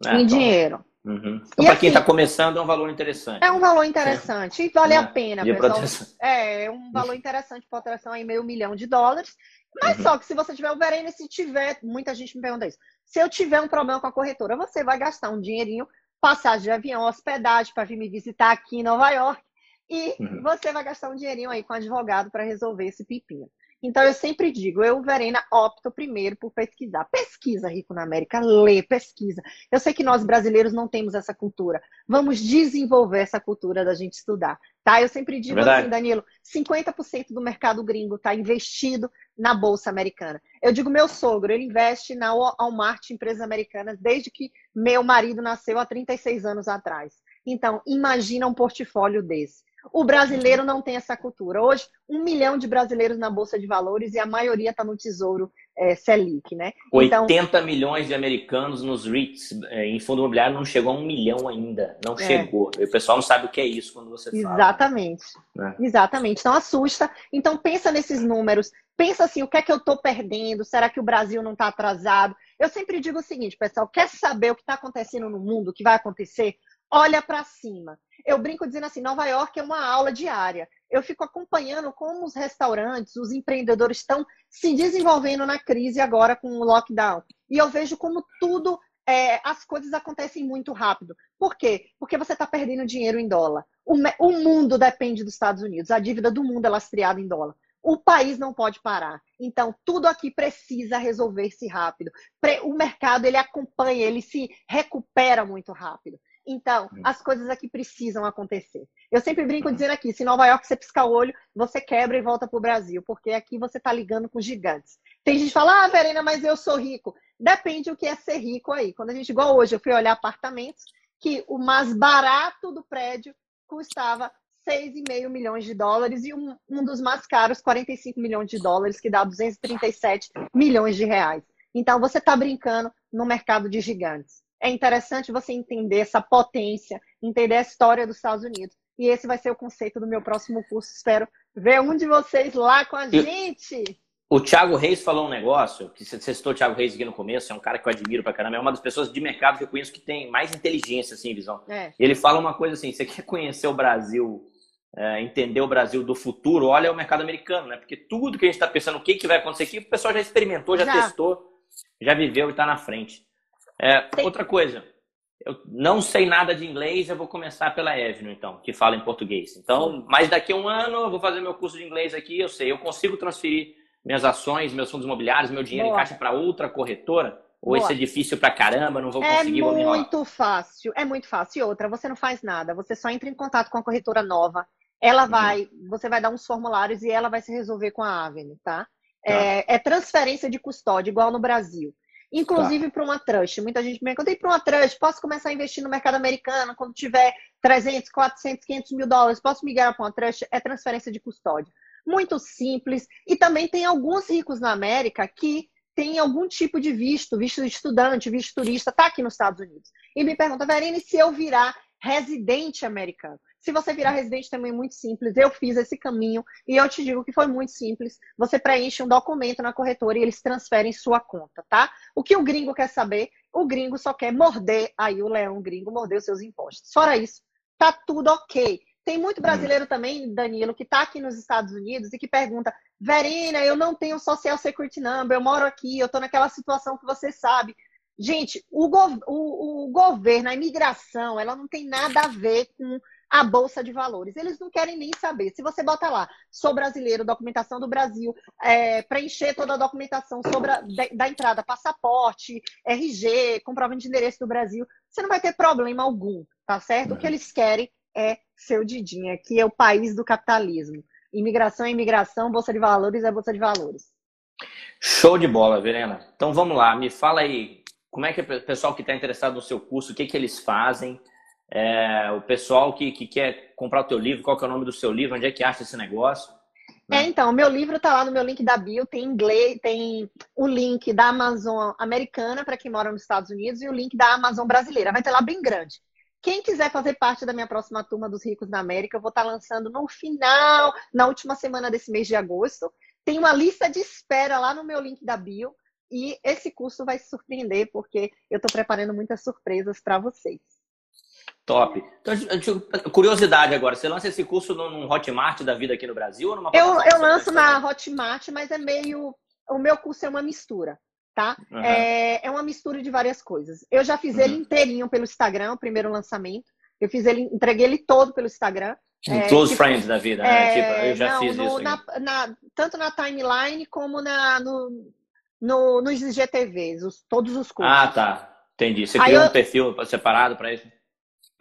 né? em dinheiro. Uhum. Então, para quem está assim, começando, é um valor interessante. É um valor interessante. E vale a pena, pessoal. É, é um valor interessante para proteção aí, meio milhão de dólares. Mas uhum. só que se você tiver o Verena, se tiver, muita gente me pergunta isso. Se eu tiver um problema com a corretora, você vai gastar um dinheirinho, passagem de avião, hospedagem para vir me visitar aqui em Nova York. E uhum. você vai gastar um dinheirinho aí com advogado para resolver esse pepino. Então, eu sempre digo, eu, Verena, opto primeiro por pesquisar. Pesquisa, Rico na América, lê, pesquisa. Eu sei que nós brasileiros não temos essa cultura. Vamos desenvolver essa cultura da gente estudar, tá? Eu sempre digo Verdade. assim, Danilo, 50% do mercado gringo está investido na Bolsa Americana. Eu digo, meu sogro, ele investe na Walmart, empresas americanas, desde que meu marido nasceu há 36 anos atrás. Então, imagina um portfólio desse. O brasileiro não tem essa cultura. Hoje, um milhão de brasileiros na Bolsa de Valores e a maioria está no Tesouro é, Selic, né? 80 então, milhões de americanos nos REITs é, em fundo imobiliário não chegou a um milhão ainda. Não é. chegou. E o pessoal não sabe o que é isso quando você fala. Exatamente. Né? Exatamente. Então assusta. Então pensa nesses números. pensa assim, o que é que eu estou perdendo? Será que o Brasil não está atrasado? Eu sempre digo o seguinte, pessoal, quer saber o que está acontecendo no mundo, o que vai acontecer? Olha para cima. Eu brinco dizendo assim, Nova York é uma aula diária. Eu fico acompanhando como os restaurantes, os empreendedores estão se desenvolvendo na crise agora com o lockdown. E eu vejo como tudo, é, as coisas acontecem muito rápido. Por quê? Porque você está perdendo dinheiro em dólar. O, o mundo depende dos Estados Unidos. A dívida do mundo é lastreada em dólar o país não pode parar. Então, tudo aqui precisa resolver-se rápido. O mercado, ele acompanha, ele se recupera muito rápido. Então, hum. as coisas aqui precisam acontecer. Eu sempre brinco dizendo aqui, se Nova York você piscar o olho, você quebra e volta para o Brasil, porque aqui você está ligando com gigantes. Tem gente que fala, ah, Verena, mas eu sou rico. Depende o que é ser rico aí. Quando a gente, igual hoje, eu fui olhar apartamentos, que o mais barato do prédio custava 6,5 milhões de dólares e um, um dos mais caros, 45 milhões de dólares, que dá 237 milhões de reais. Então, você está brincando no mercado de gigantes. É interessante você entender essa potência, entender a história dos Estados Unidos. E esse vai ser o conceito do meu próximo curso. Espero ver um de vocês lá com a gente. O Thiago Reis falou um negócio, que você citou o Thiago Reis aqui no começo, é um cara que eu admiro pra caramba, é uma das pessoas de mercado que eu conheço que tem mais inteligência, assim, visão. É. Ele fala uma coisa assim, você quer conhecer o Brasil é, entender o Brasil do futuro, olha o mercado americano, né? Porque tudo que a gente está pensando, o que, que vai acontecer aqui, o pessoal já experimentou, já, já. testou, já viveu e está na frente. É, outra coisa, eu não sei nada de inglês, eu vou começar pela Evno, então, que fala em português. Então, mas daqui a um ano eu vou fazer meu curso de inglês aqui, eu sei, eu consigo transferir minhas ações, meus fundos imobiliários, meu dinheiro Boa. em caixa para outra corretora? Ou Boa. isso é difícil pra caramba, não vou é conseguir, é É muito fácil, é muito fácil. E outra, você não faz nada, você só entra em contato com a corretora nova, ela uhum. vai, você vai dar uns formulários e ela vai se resolver com a Avenue, tá? tá. É, é, transferência de custódia, igual no Brasil. Inclusive tá. para uma trust. Muita gente me pergunta, e para uma trust, posso começar a investir no mercado americano quando tiver 300, 400, 500 mil dólares? Posso migrar para uma trust? É transferência de custódia. Muito simples. E também tem alguns ricos na América que têm algum tipo de visto, visto de estudante, visto turista, tá aqui nos Estados Unidos. E me pergunta, Verine, se eu virar residente americano. Se você virar residente também é muito simples. Eu fiz esse caminho e eu te digo que foi muito simples. Você preenche um documento na corretora e eles transferem sua conta, tá? O que o gringo quer saber? O gringo só quer morder aí o leão gringo, morder os seus impostos. Fora isso, tá tudo ok. Tem muito brasileiro também, Danilo, que está aqui nos Estados Unidos e que pergunta: Verina, eu não tenho Social Security Number, eu moro aqui, eu estou naquela situação que você sabe. Gente, o, gov o, o, governo, a imigração, ela não tem nada a ver com a Bolsa de Valores. Eles não querem nem saber. Se você bota lá, sou brasileiro, documentação do Brasil, é, preencher toda a documentação sobre a, da, da, entrada, passaporte, RG, comprovante de endereço do Brasil, você não vai ter problema algum, tá certo? O que eles querem é seu Didinha, que é o país do capitalismo. Imigração é imigração, Bolsa de Valores é Bolsa de Valores. Show de bola, Verena. Então vamos lá, me fala aí como é que o pessoal que está interessado no seu curso, o que, que eles fazem? É, o pessoal que, que quer comprar o teu livro, qual que é o nome do seu livro, onde é que acha esse negócio? É, então, meu livro está lá no meu link da bio, tem inglês, tem o link da Amazon americana para quem mora nos Estados Unidos e o link da Amazon brasileira. Vai ter lá bem grande. Quem quiser fazer parte da minha próxima turma dos ricos da América, eu vou estar tá lançando no final, na última semana desse mês de agosto. Tem uma lista de espera lá no meu link da bio. E esse curso vai surpreender, porque eu estou preparando muitas surpresas para vocês. Top. Então, curiosidade agora, você lança esse curso num Hotmart da vida aqui no Brasil ou numa Eu, eu lanço na Hotmart, mas é meio. O meu curso é uma mistura, tá? Uhum. É, é uma mistura de várias coisas. Eu já fiz uhum. ele inteirinho pelo Instagram, o primeiro lançamento. Eu fiz ele, entreguei ele todo pelo Instagram. É, Close tipo, Friends da vida, né? É, tipo, eu já não, fiz no, isso. Na, na, tanto na timeline como na, no, no, nos IGTVs, os, todos os cursos. Ah, tá. Entendi. Você criou eu... um perfil separado para isso?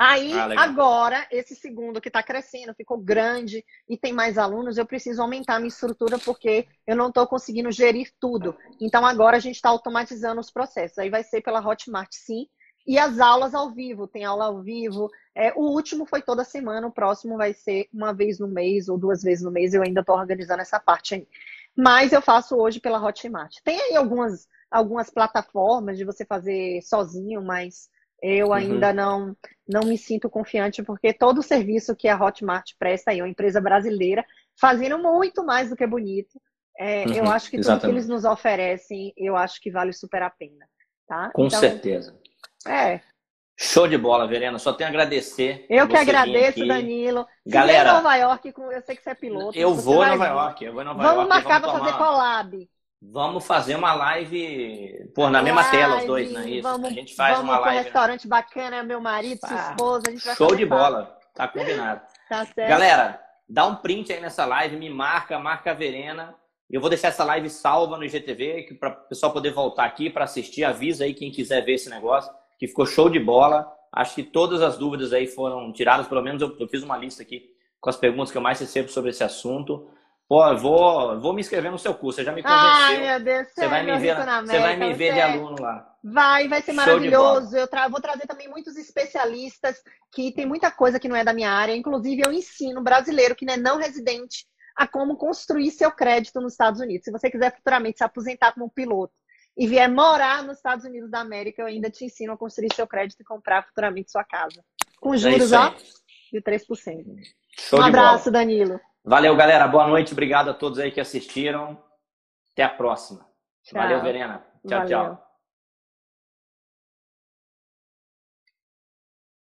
Aí, ah, agora, esse segundo que está crescendo, ficou grande e tem mais alunos, eu preciso aumentar a minha estrutura porque eu não estou conseguindo gerir tudo. Então, agora a gente está automatizando os processos. Aí vai ser pela Hotmart, sim. E as aulas ao vivo, tem aula ao vivo. É, o último foi toda semana, o próximo vai ser uma vez no mês ou duas vezes no mês. Eu ainda estou organizando essa parte aí mas eu faço hoje pela Hotmart. Tem aí algumas, algumas plataformas de você fazer sozinho, mas eu uhum. ainda não, não me sinto confiante, porque todo o serviço que a Hotmart presta aí, é uma empresa brasileira, fazendo muito mais do que bonito, é, uhum, eu acho que tudo exatamente. que eles nos oferecem, eu acho que vale super a pena. Tá? Com então, certeza. É. Show de bola, Verena. Só tenho a agradecer. Eu que agradeço, Danilo. Se Galera, Nova York, eu sei que você é piloto. Eu vou em Nova York. Eu vou em Nova vamos York. Marcar vamos marcar para fazer collab. Vamos fazer uma live, pô, na live, mesma tela os dois, não é isso? Vamos, a gente faz vamos uma live. um restaurante bacana, meu marido, sua ah, esposa, a gente vai Show de bola. Tá combinado. tá certo. Galera, dá um print aí nessa live, me marca, marca a Verena. Eu vou deixar essa live salva no IGTV, para o pessoal poder voltar aqui para assistir. Avisa aí quem quiser ver esse negócio, que ficou show de bola. Acho que todas as dúvidas aí foram tiradas, pelo menos eu, eu fiz uma lista aqui com as perguntas que eu mais recebo sobre esse assunto. Pô, eu vou, vou me inscrever no seu curso, você já me convenceu. Ai, meu Deus, você vai me ver, você vai me ver de aluno lá. Vai, vai ser maravilhoso. Eu tra vou trazer também muitos especialistas que tem muita coisa que não é da minha área. Inclusive, eu ensino brasileiro que não é não residente a como construir seu crédito nos Estados Unidos. Se você quiser futuramente se aposentar como piloto e vier morar nos Estados Unidos da América, eu ainda te ensino a construir seu crédito e comprar futuramente sua casa. Com é juros, é ó, de 3%. Show um abraço, Danilo. Valeu, galera. Boa noite. Obrigado a todos aí que assistiram. Até a próxima. Tchau. Valeu, Verena. Tchau, Valeu. tchau.